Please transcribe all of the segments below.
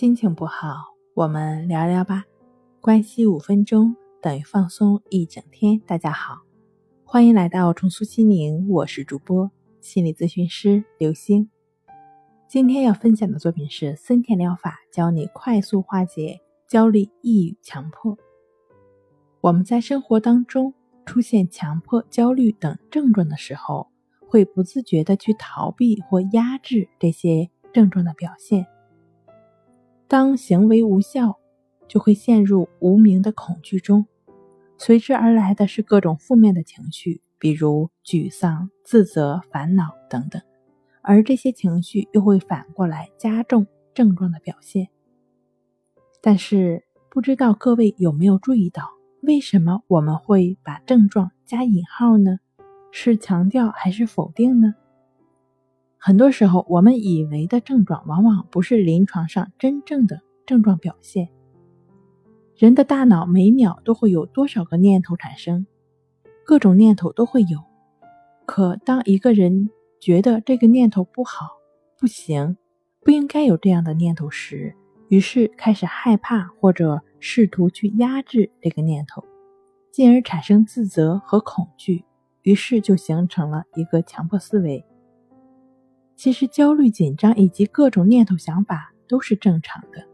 心情不好，我们聊聊吧。关系五分钟等于放松一整天。大家好，欢迎来到重塑心灵，我是主播心理咨询师刘星。今天要分享的作品是森田疗法，教你快速化解焦虑、抑郁、强迫。我们在生活当中出现强迫、焦虑等症状的时候，会不自觉的去逃避或压制这些症状的表现。当行为无效，就会陷入无名的恐惧中，随之而来的是各种负面的情绪，比如沮丧、自责、烦恼等等，而这些情绪又会反过来加重症状的表现。但是，不知道各位有没有注意到，为什么我们会把症状加引号呢？是强调还是否定呢？很多时候，我们以为的症状，往往不是临床上真正的症状表现。人的大脑每秒都会有多少个念头产生，各种念头都会有。可当一个人觉得这个念头不好、不行、不应该有这样的念头时，于是开始害怕或者试图去压制这个念头，进而产生自责和恐惧，于是就形成了一个强迫思维。其实，焦虑、紧张以及各种念头、想法都是正常的，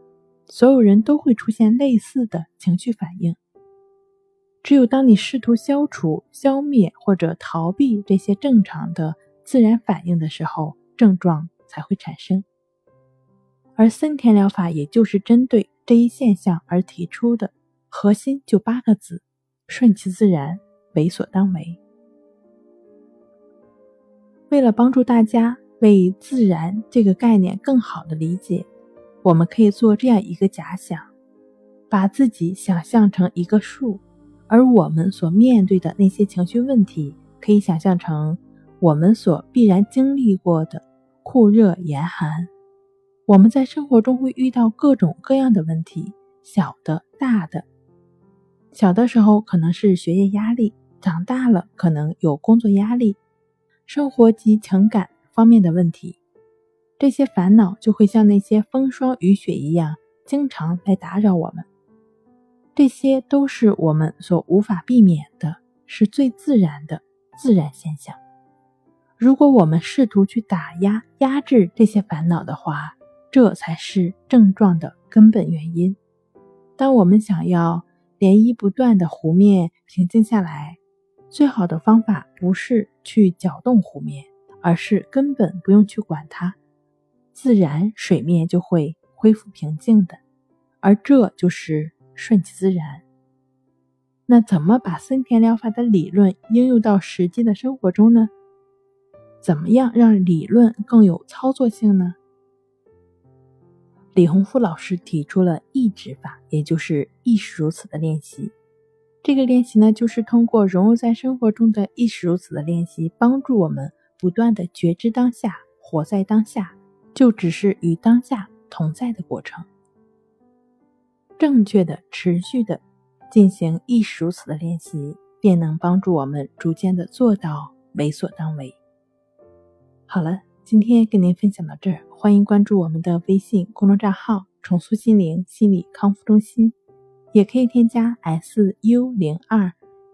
所有人都会出现类似的情绪反应。只有当你试图消除、消灭或者逃避这些正常的自然反应的时候，症状才会产生。而森田疗法也就是针对这一现象而提出的，核心就八个字：顺其自然，为所当为。为了帮助大家。为自然这个概念更好的理解，我们可以做这样一个假想：把自己想象成一个树，而我们所面对的那些情绪问题，可以想象成我们所必然经历过的酷热严寒。我们在生活中会遇到各种各样的问题，小的、大的。小的时候可能是学业压力，长大了可能有工作压力，生活及情感。方面的问题，这些烦恼就会像那些风霜雨雪一样，经常来打扰我们。这些都是我们所无法避免的，是最自然的自然现象。如果我们试图去打压、压制这些烦恼的话，这才是症状的根本原因。当我们想要涟漪不断的湖面平静下来，最好的方法不是去搅动湖面。而是根本不用去管它，自然水面就会恢复平静的，而这就是顺其自然。那怎么把森田疗法的理论应用到实际的生活中呢？怎么样让理论更有操作性呢？李洪福老师提出了意指法，也就是意识如此的练习。这个练习呢，就是通过融入在生活中的意识如此的练习，帮助我们。不断的觉知当下，活在当下，就只是与当下同在的过程。正确的、持续的进行亦是如此的练习，便能帮助我们逐渐的做到为所当为。好了，今天跟您分享到这儿，欢迎关注我们的微信公众账号“重塑心灵心理康复中心”，也可以添加 s u 零二。